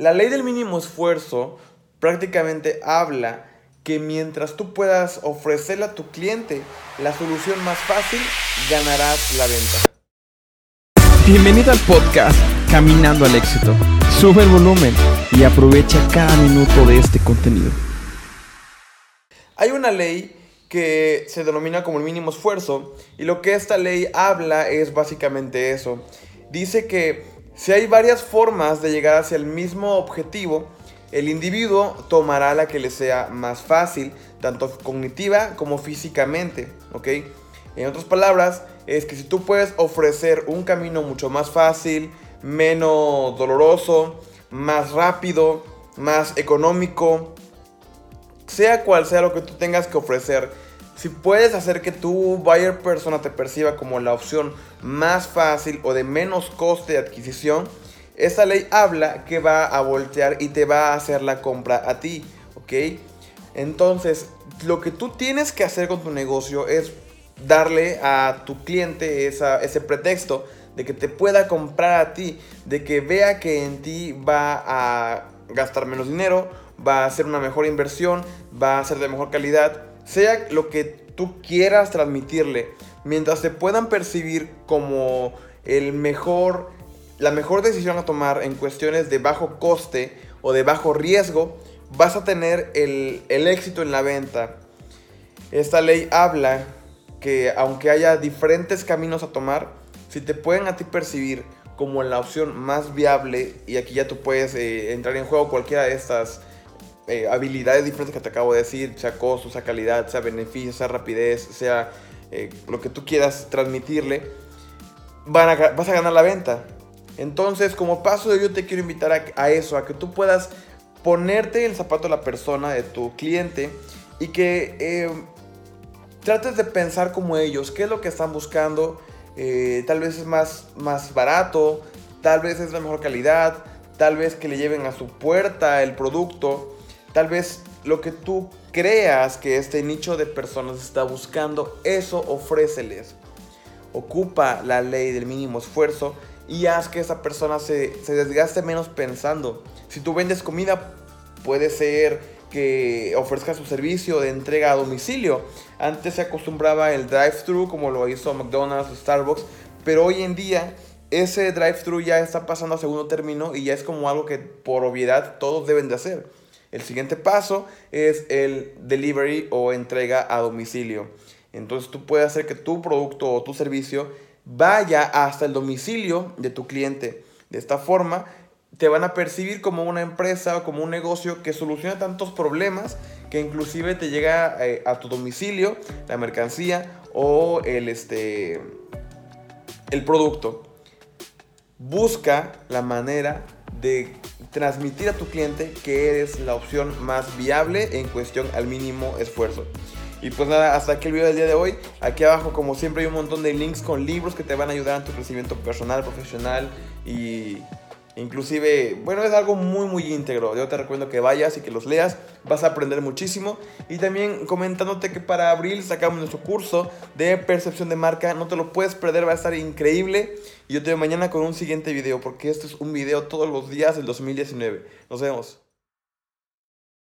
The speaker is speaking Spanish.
La ley del mínimo esfuerzo prácticamente habla que mientras tú puedas ofrecerle a tu cliente la solución más fácil, ganarás la venta. Bienvenido al podcast Caminando al éxito. Sube el volumen y aprovecha cada minuto de este contenido. Hay una ley que se denomina como el mínimo esfuerzo y lo que esta ley habla es básicamente eso. Dice que si hay varias formas de llegar hacia el mismo objetivo, el individuo tomará la que le sea más fácil, tanto cognitiva como físicamente, ¿ok? En otras palabras, es que si tú puedes ofrecer un camino mucho más fácil, menos doloroso, más rápido, más económico, sea cual sea lo que tú tengas que ofrecer, si puedes hacer que tu buyer persona te perciba como la opción más fácil o de menos coste de adquisición, esta ley habla que va a voltear y te va a hacer la compra a ti, ¿ok? Entonces, lo que tú tienes que hacer con tu negocio es darle a tu cliente ese pretexto de que te pueda comprar a ti, de que vea que en ti va a gastar menos dinero, va a hacer una mejor inversión, va a ser de mejor calidad, sea lo que tú quieras transmitirle, mientras te puedan percibir como el mejor la mejor decisión a tomar en cuestiones de bajo coste o de bajo riesgo, vas a tener el, éxito en la venta. Esta ley habla que aunque haya diferentes caminos a tomar, si te pueden a ti percibir como la opción más viable, y aquí ya tú puedes eh, entrar en juego cualquiera de estas eh, habilidades diferentes que te acabo de decir, sea costo, sea calidad, sea beneficio, sea rapidez, sea eh, lo que tú quieras transmitirle, van vas a ganar la venta. Entonces, como paso ello, te quiero invitar a, eso, a que tú puedas ponerte el zapato de la persona, de tu cliente, y que eh, trates de pensar como ellos, qué es lo que están buscando. Eh, tal vez es más, más barato, tal vez es de mejor calidad, tal vez que le lleven a su puerta el producto, tal vez lo que tú creas que este nicho de personas está buscando, eso ofréceles. Ocupa la ley del mínimo esfuerzo y haz que esa persona se, desgaste menos pensando. Si tú vendes comida, puede ser que ofrezca su servicio de entrega a domicilio. Antes se acostumbraba el drive-thru como lo hizo McDonald's o Starbucks, pero hoy en día ese drive-thru ya está pasando a segundo término y ya es como algo que por obviedad todos deben de hacer. El siguiente paso es el delivery o entrega a domicilio. Entonces tú puedes hacer que tu producto o tu servicio vaya hasta el domicilio de tu cliente. De esta forma, te van a percibir como una empresa o como un negocio que soluciona tantos problemas que inclusive te llega eh, a tu domicilio la mercancía o el, este, el producto. Busca la manera de transmitir a tu cliente que eres la opción más viable en cuestión al mínimo esfuerzo. Y pues nada, hasta aquí el video del día de hoy. Aquí abajo, como siempre, hay un montón de links con libros que te van a ayudar en tu crecimiento personal, profesional y inclusive, bueno, es algo muy, muy íntegro. Yo te recomiendo que vayas y que los leas. Vas a aprender muchísimo. Y también comentándote que para abril sacamos nuestro curso de percepción de marca. No te lo puedes perder, va a estar increíble. Y yo te veo mañana con un siguiente video, porque este es un video todos los días del 2019. Nos vemos.